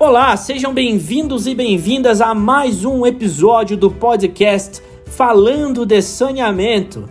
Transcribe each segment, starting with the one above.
Olá, sejam bem-vindos e bem-vindas a mais um episódio do podcast Falando de Saneamento.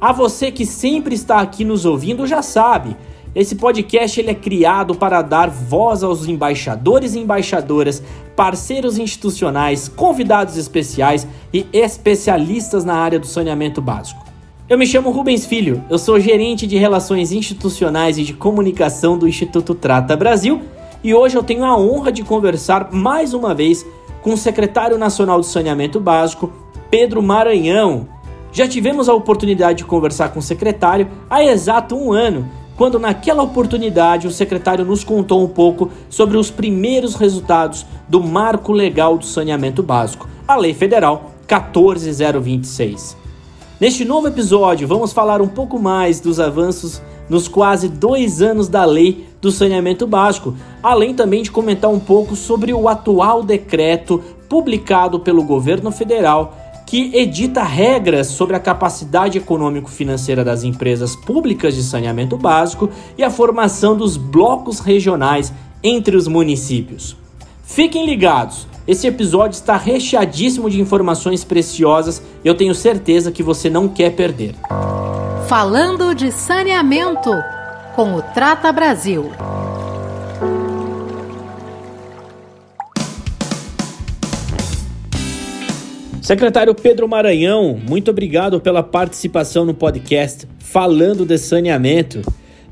A você que sempre está aqui nos ouvindo já sabe, esse podcast ele é criado para dar voz aos embaixadores e embaixadoras, parceiros institucionais, convidados especiais e especialistas na área do saneamento básico. Eu me chamo Rubens Filho, eu sou gerente de Relações Institucionais e de Comunicação do Instituto Trata Brasil e hoje eu tenho a honra de conversar mais uma vez com o secretário nacional de saneamento básico, Pedro Maranhão. Já tivemos a oportunidade de conversar com o secretário há exato um ano, quando naquela oportunidade o secretário nos contou um pouco sobre os primeiros resultados do Marco Legal do Saneamento Básico, a Lei Federal 14026. Neste novo episódio, vamos falar um pouco mais dos avanços nos quase dois anos da lei do saneamento básico, além também de comentar um pouco sobre o atual decreto publicado pelo governo federal que edita regras sobre a capacidade econômico-financeira das empresas públicas de saneamento básico e a formação dos blocos regionais entre os municípios. Fiquem ligados, esse episódio está recheadíssimo de informações preciosas e eu tenho certeza que você não quer perder. Falando de saneamento com o Trata Brasil. Secretário Pedro Maranhão, muito obrigado pela participação no podcast Falando de Saneamento.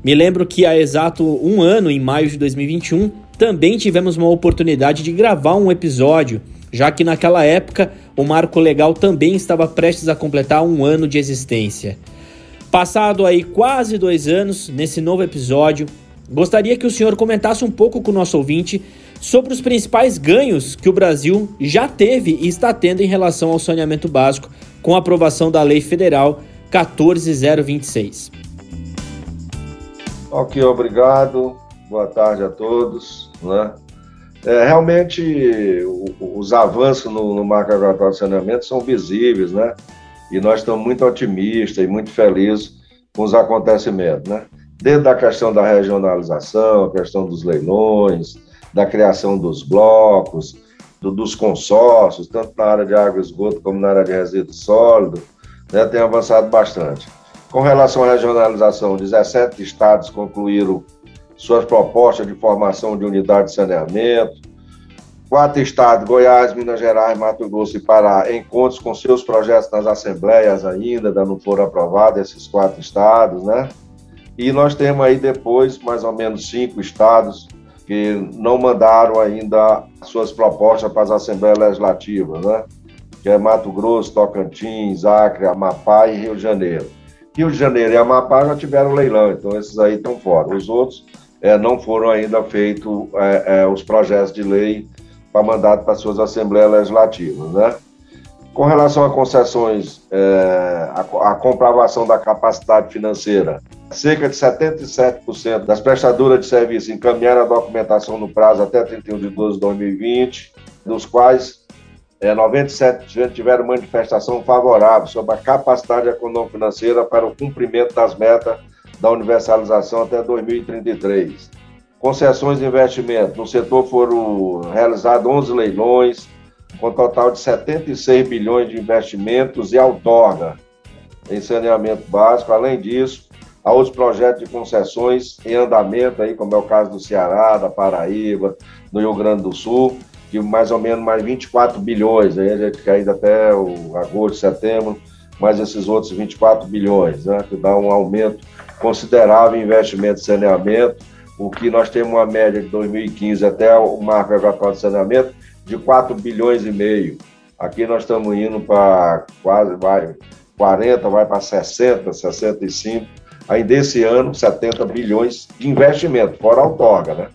Me lembro que há exato um ano, em maio de 2021, também tivemos uma oportunidade de gravar um episódio, já que naquela época o marco legal também estava prestes a completar um ano de existência. Passado aí quase dois anos, nesse novo episódio, gostaria que o senhor comentasse um pouco com o nosso ouvinte sobre os principais ganhos que o Brasil já teve e está tendo em relação ao saneamento básico com a aprovação da Lei Federal 14026. Ok, obrigado. Boa tarde a todos. Né? É, realmente, o, os avanços no, no marco de saneamento são visíveis, né? E nós estamos muito otimistas e muito felizes com os acontecimentos, né? Desde a questão da regionalização, a questão dos leilões, da criação dos blocos, do, dos consórcios, tanto na área de água e esgoto como na área de resíduo sólido, né, tem avançado bastante. Com relação à regionalização, 17 estados concluíram suas propostas de formação de unidade de saneamento, Quatro estados, Goiás, Minas Gerais, Mato Grosso e Pará, encontros com seus projetos nas assembleias ainda, ainda não foram aprovados esses quatro estados, né? E nós temos aí depois mais ou menos cinco estados que não mandaram ainda suas propostas para as assembleias legislativas, né? Que é Mato Grosso, Tocantins, Acre, Amapá e Rio de Janeiro. Rio de Janeiro e Amapá já tiveram leilão, então esses aí estão fora. Os outros é, não foram ainda feitos é, é, os projetos de lei para mandato para suas assembleias legislativas, né? Com relação a concessões, é, a, a, comprovação da capacidade financeira, cerca de 77% das prestadoras de serviço encaminharam a documentação no prazo até 31 de 12 de 2020, dos quais é, 97% tiveram manifestação favorável sobre a capacidade econômico-financeira para o cumprimento das metas da universalização até 2033 concessões de investimento. No setor foram realizados 11 leilões, com total de 76 bilhões de investimentos e outorga em saneamento básico. Além disso, há outros projetos de concessões em andamento, aí, como é o caso do Ceará, da Paraíba, do Rio Grande do Sul, que mais ou menos mais 24 bilhões, aí a gente quer ir até o agosto, setembro, mais esses outros 24 bilhões, né, que dá um aumento considerável em investimento em saneamento o que nós temos uma média de 2015 até o marco agrotório de saneamento de 4 bilhões e meio. Aqui nós estamos indo para quase vai 40, vai para 60, 65. Aí desse ano, 70 bilhões de investimento, fora a outorga, né?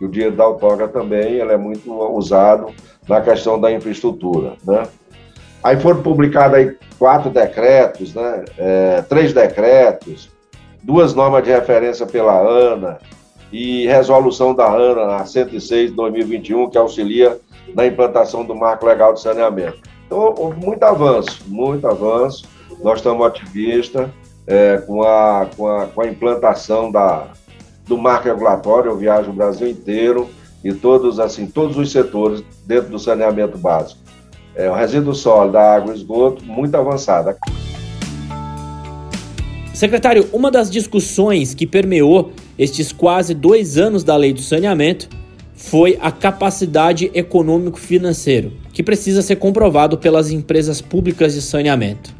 E o dinheiro da outorga também ele é muito usado na questão da infraestrutura, né? Aí foram publicados aí quatro decretos, né? É, três decretos, duas normas de referência pela ANA, e resolução da ANA, a 106 de 2021, que auxilia na implantação do marco legal de saneamento. Então, houve muito avanço, muito avanço. Nós estamos otimistas é, com, a, com, a, com a implantação da, do marco regulatório. Eu viajo o Brasil inteiro e todos assim todos os setores dentro do saneamento básico. É, o resíduo sólido, água, esgoto, muito avançada. Secretário, uma das discussões que permeou estes quase dois anos da lei do saneamento foi a capacidade econômico-financeiro, que precisa ser comprovado pelas empresas públicas de saneamento.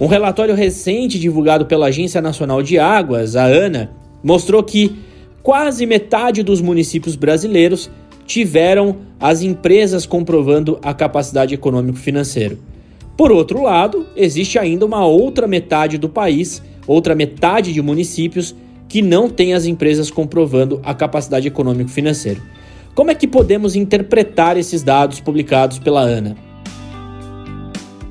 Um relatório recente divulgado pela Agência Nacional de Águas, a ANA, mostrou que quase metade dos municípios brasileiros tiveram as empresas comprovando a capacidade econômico-financeiro. Por outro lado, existe ainda uma outra metade do país, outra metade de municípios que não tem as empresas comprovando a capacidade econômico-financeira. Como é que podemos interpretar esses dados publicados pela ANA?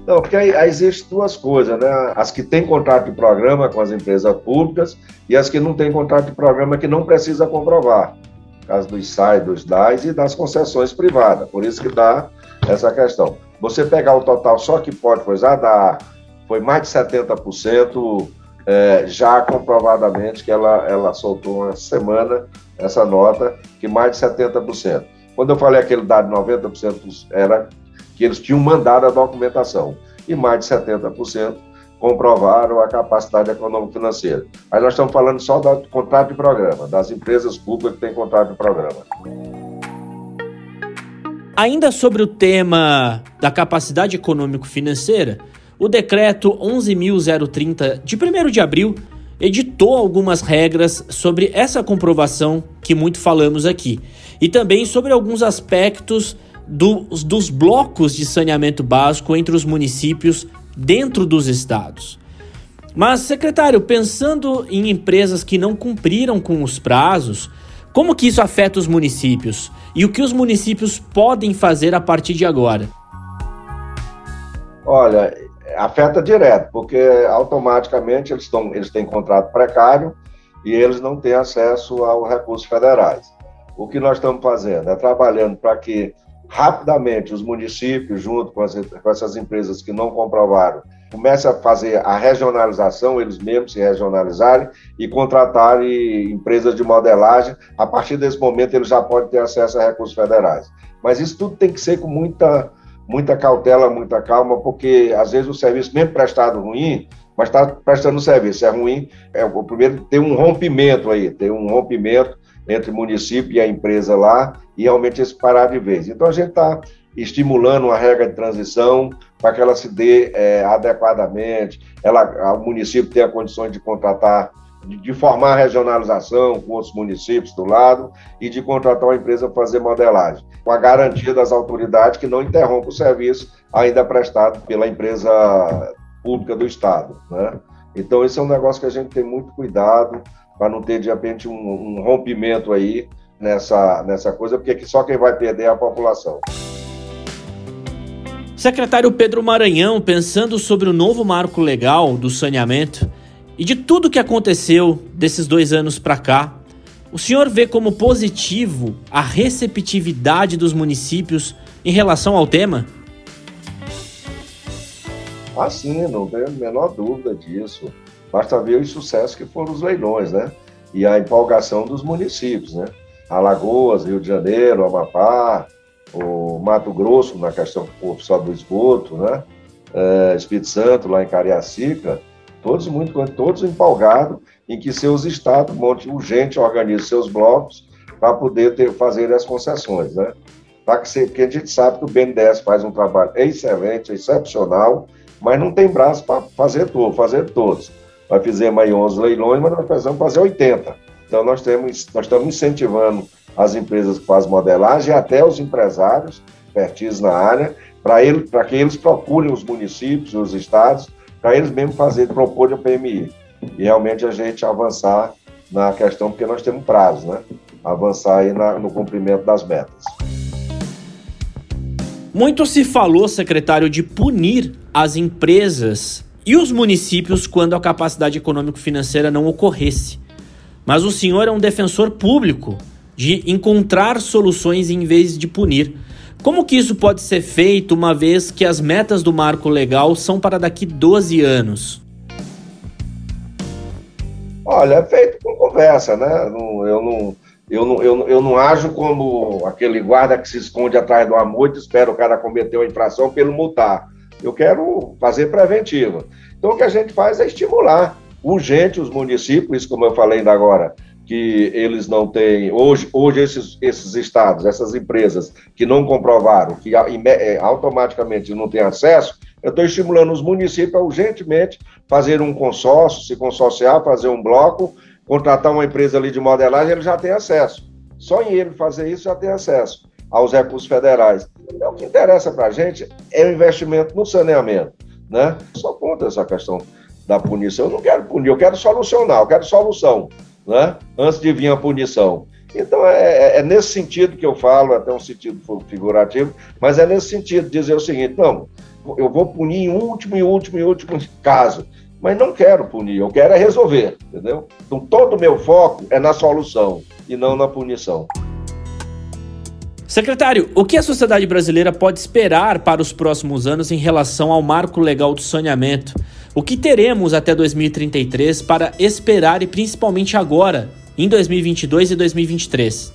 Não, porque aí, aí existem duas coisas, né? As que têm contrato de programa com as empresas públicas e as que não têm contrato de programa que não precisa comprovar. Caso dos SAI, dos DAIs e das concessões privadas. Por isso que dá essa questão. Você pegar o total só que pode coisar, dá, foi mais de 70% é, já comprovadamente que ela, ela soltou uma semana essa nota, que mais de 70%. Quando eu falei aquele dado de 90%, era que eles tinham mandado a documentação. E mais de 70% comprovaram a capacidade econômico-financeira. Aí nós estamos falando só do contrato de programa, das empresas públicas que têm contrato de programa. Ainda sobre o tema da capacidade econômico-financeira, o decreto 11.030 de 1 de abril editou algumas regras sobre essa comprovação que muito falamos aqui e também sobre alguns aspectos dos, dos blocos de saneamento básico entre os municípios dentro dos estados. Mas, secretário, pensando em empresas que não cumpriram com os prazos, como que isso afeta os municípios? E o que os municípios podem fazer a partir de agora? Olha, afeta direto, porque automaticamente eles, estão, eles têm contrato precário e eles não têm acesso aos recursos federais. O que nós estamos fazendo é trabalhando para que rapidamente os municípios, junto com, as, com essas empresas que não comprovaram, comecem a fazer a regionalização, eles mesmos se regionalizarem e contratarem empresas de modelagem. A partir desse momento, eles já podem ter acesso a recursos federais. Mas isso tudo tem que ser com muita, muita cautela, muita calma, porque às vezes o serviço, mesmo prestado ruim, mas está prestando serviço, é ruim. É, o primeiro tem um rompimento aí, tem um rompimento entre o município e a empresa lá, e realmente esse parar de vez. Então a gente está estimulando uma regra de transição para que ela se dê é, adequadamente, ela, o município tenha condições de contratar, de, formar regionalização com outros municípios do lado e de contratar uma empresa para fazer modelagem, com a garantia das autoridades que não interrompa o serviço ainda prestado pela empresa pública do Estado. Né? Então, esse é um negócio que a gente tem muito cuidado, para não ter de repente um, um, rompimento aí nessa, nessa coisa, porque só quem vai perder é a população. Secretário Pedro Maranhão, pensando sobre o novo marco legal do saneamento e de tudo que aconteceu desses dois anos para cá, o senhor vê como positivo a receptividade dos municípios em relação ao tema? Ah, sim, não tenho a menor dúvida disso. Basta ver os sucessos que foram os leilões, né? E a empolgação dos municípios, né? Alagoas, Rio de Janeiro, Amapá, o Mato Grosso, na questão oficial do esgoto, né? É, Espírito Santo, lá em Cariacica, todos muito, todos empolgados em que seus estados, monte urgente, organizem seus blocos para poder ter, fazer as concessões, né? Para que a gente sabe que o BNDES faz um trabalho excelente, excepcional, mas não tem braço para fazer tudo, fazer todos. Nós fizemos aí 11 leilões, mas nós precisamos fazer 80. Então, nós, temos, nós estamos incentivando as empresas que fazem modelagem até os empresários expertise na área, para ele, que eles procurem os municípios, os estados, para eles mesmos fazer, propor o PMI. E realmente a gente avançar na questão, porque nós temos prazo, né? Avançar aí na, no cumprimento das metas. Muito se falou, secretário, de punir as empresas e os municípios quando a capacidade econômico-financeira não ocorresse. Mas o senhor é um defensor público de encontrar soluções em vez de punir. Como que isso pode ser feito uma vez que as metas do marco legal são para daqui 12 anos? Olha, é feito com conversa, né? Eu não, Eu não, eu, eu não ajo como aquele guarda que se esconde atrás do amor e espera o cara cometer uma infração pelo multar. Eu quero fazer preventiva. Então, o que a gente faz é estimular urgente os municípios, como eu falei ainda agora, que eles não têm. Hoje, hoje esses, esses estados, essas empresas que não comprovaram, que é, automaticamente não têm acesso, eu estou estimulando os municípios a urgentemente fazer um consórcio, se consorciar, fazer um bloco, contratar uma empresa ali de modelagem, ele já tem acesso. Só em ele fazer isso já tem acesso aos recursos federais. Então, o que interessa para a gente é o investimento no saneamento. Né? Só conta essa questão da punição. Eu não quero punir, eu quero solucionar, eu quero solução né? antes de vir a punição. Então, é, é, é, nesse sentido que eu falo, até um sentido figurativo, mas é nesse sentido, dizer o seguinte: não, eu vou punir em último, em último, em último caso, mas não quero punir, eu quero é resolver, entendeu? Então, todo o meu foco é na solução e não na punição. Secretário, o que a sociedade brasileira pode esperar para os próximos anos em relação ao marco legal do saneamento? O que teremos até 2033 para esperar e principalmente agora, em 2022 e 2023?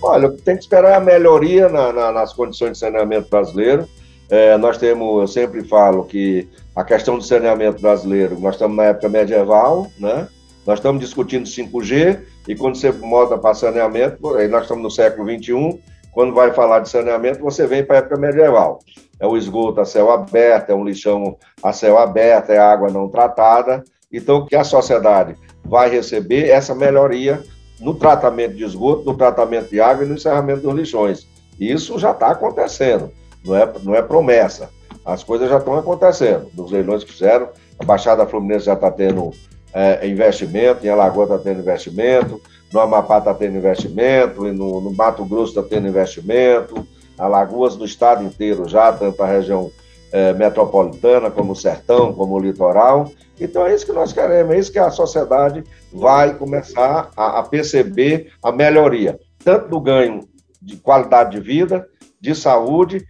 Olha, tem que esperar a melhoria na, na, nas condições de saneamento brasileiro. É, nós temos, eu sempre falo que a questão do saneamento brasileiro, nós estamos na época medieval, né? Nós estamos discutindo 5G e quando você moda para saneamento, nós estamos no século 21, quando vai falar de saneamento, você vem para a época medieval é o esgoto a céu aberto, é um lixão a céu aberto, é água não tratada. Então, que a sociedade vai receber essa melhoria no tratamento de esgoto, no tratamento de água e no encerramento dos lixões. Isso já está acontecendo, não é, não é promessa. As coisas já estão acontecendo. Nos leilões que fizeram, a Baixada Fluminense já está tendo é, investimento, em Alagoas está tendo investimento, no Amapá está tendo investimento, no, no Mato Grosso está tendo investimento, Alagoas do estado inteiro já, tanto a região é, metropolitana, como o sertão, como o litoral. Então é isso que nós queremos, é isso que a sociedade vai começar a, a perceber a melhoria, tanto do ganho de qualidade de vida, de saúde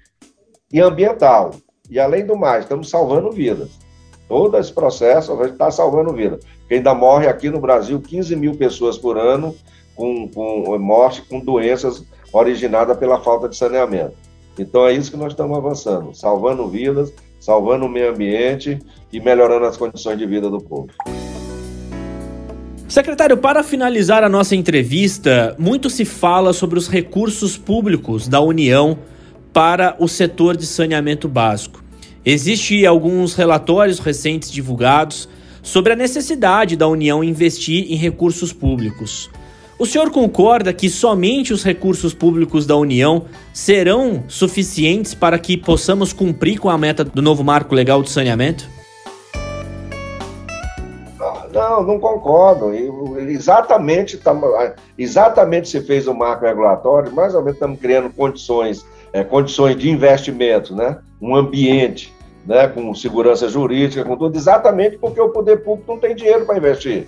e ambiental. E além do mais, estamos salvando vidas. Todo esse processo a gente está salvando vidas. Porque ainda morre aqui no Brasil 15 mil pessoas por ano com, com morte com doenças originada pela falta de saneamento. Então é isso que nós estamos avançando, salvando vidas, salvando o meio ambiente e melhorando as condições de vida do povo. Secretário, para finalizar a nossa entrevista, muito se fala sobre os recursos públicos da União para o setor de saneamento básico. Existem alguns relatórios recentes divulgados sobre a necessidade da União investir em recursos públicos. O senhor concorda que somente os recursos públicos da União serão suficientes para que possamos cumprir com a meta do novo marco legal de saneamento? Não, não concordo. Exatamente, exatamente se fez o marco regulatório, mais ou menos estamos criando condições, é, condições de investimento, né? um ambiente né? com segurança jurídica, com tudo, exatamente porque o poder público não tem dinheiro para investir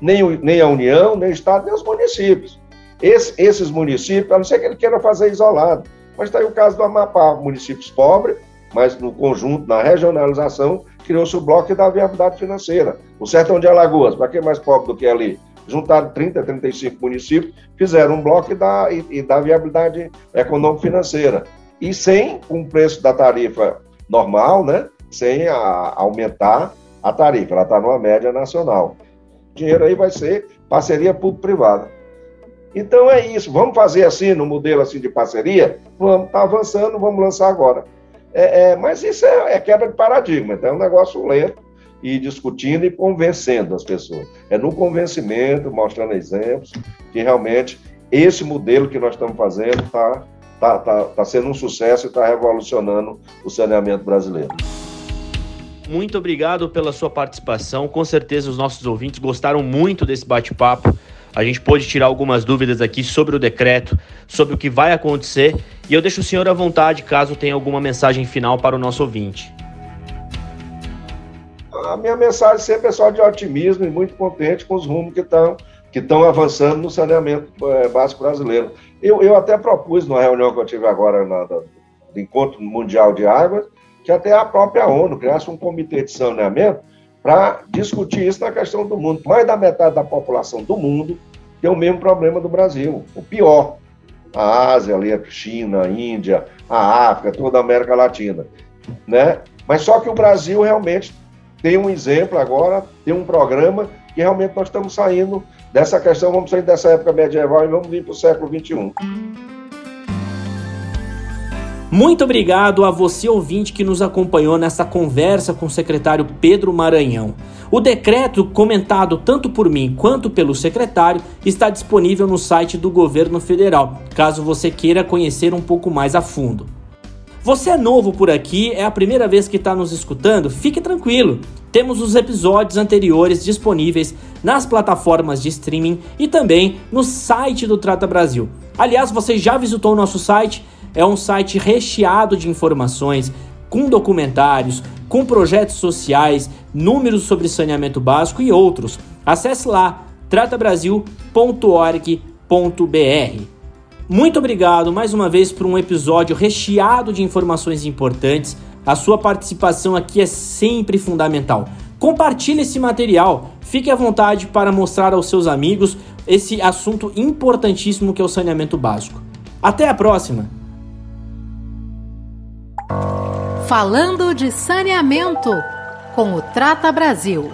nem, nem a União, nem o Estado, nem os municípios. Esse, esses municípios, a não ser que ele queira fazer isolado, mas está aí o caso do Amapá, municípios pobres, mas no conjunto, na regionalização, criou-se o bloco da viabilidade financeira. O Sertão de Alagoas, para quem é mais pobre do que ali? Juntaram 30, 35 municípios, fizeram um bloco e e, e viabilidade econômico-financeira. E sem um preço da tarifa normal, né? sem a, aumentar a tarifa, ela está numa média nacional dinheiro aí vai ser parceria público-privada. Então é isso, vamos fazer assim, no modelo assim de parceria? Vamos, tá avançando, vamos lançar agora. É, é, mas isso é, é, quebra de paradigma, então é um negócio lento e discutindo e convencendo as pessoas. É no convencimento, mostrando exemplos, que realmente esse modelo que nós estamos fazendo está tá, tá, tá sendo um sucesso e está revolucionando o saneamento brasileiro muito obrigado pela sua participação. Com certeza os nossos ouvintes gostaram muito desse bate-papo. A gente pôde tirar algumas dúvidas aqui sobre o decreto, sobre o que vai acontecer, e eu deixo o senhor à vontade caso tenha alguma mensagem final para o nosso ouvinte. A minha mensagem sempre é só de otimismo e muito contente com os rumos que estão que estão avançando no saneamento é, básico brasileiro. Eu, eu até propus numa reunião que eu tive agora na, do Encontro Mundial de Águas, que até a própria ONU criasse um comitê de saneamento para discutir isso na questão do mundo. Mais da metade da população do mundo tem o mesmo problema do Brasil, o pior. A Ásia, ali, a China, a Índia, a África, toda a América Latina, né? Mas só que o Brasil realmente tem um exemplo agora, tem um programa que realmente nós estamos saindo dessa questão, vamos sair dessa época medieval e vamos vir para o século XXI. Muito obrigado a você ouvinte que nos acompanhou nessa conversa com o secretário Pedro Maranhão. O decreto, comentado tanto por mim quanto pelo secretário, está disponível no site do governo federal, caso você queira conhecer um pouco mais a fundo. Você é novo por aqui, é a primeira vez que está nos escutando? Fique tranquilo. Temos os episódios anteriores disponíveis nas plataformas de streaming e também no site do Trata Brasil. Aliás, você já visitou o nosso site? É um site recheado de informações, com documentários, com projetos sociais, números sobre saneamento básico e outros. Acesse lá tratabrasil.org.br. Muito obrigado mais uma vez por um episódio recheado de informações importantes. A sua participação aqui é sempre fundamental. Compartilhe esse material, fique à vontade para mostrar aos seus amigos esse assunto importantíssimo que é o saneamento básico. Até a próxima! Falando de saneamento com o Trata Brasil.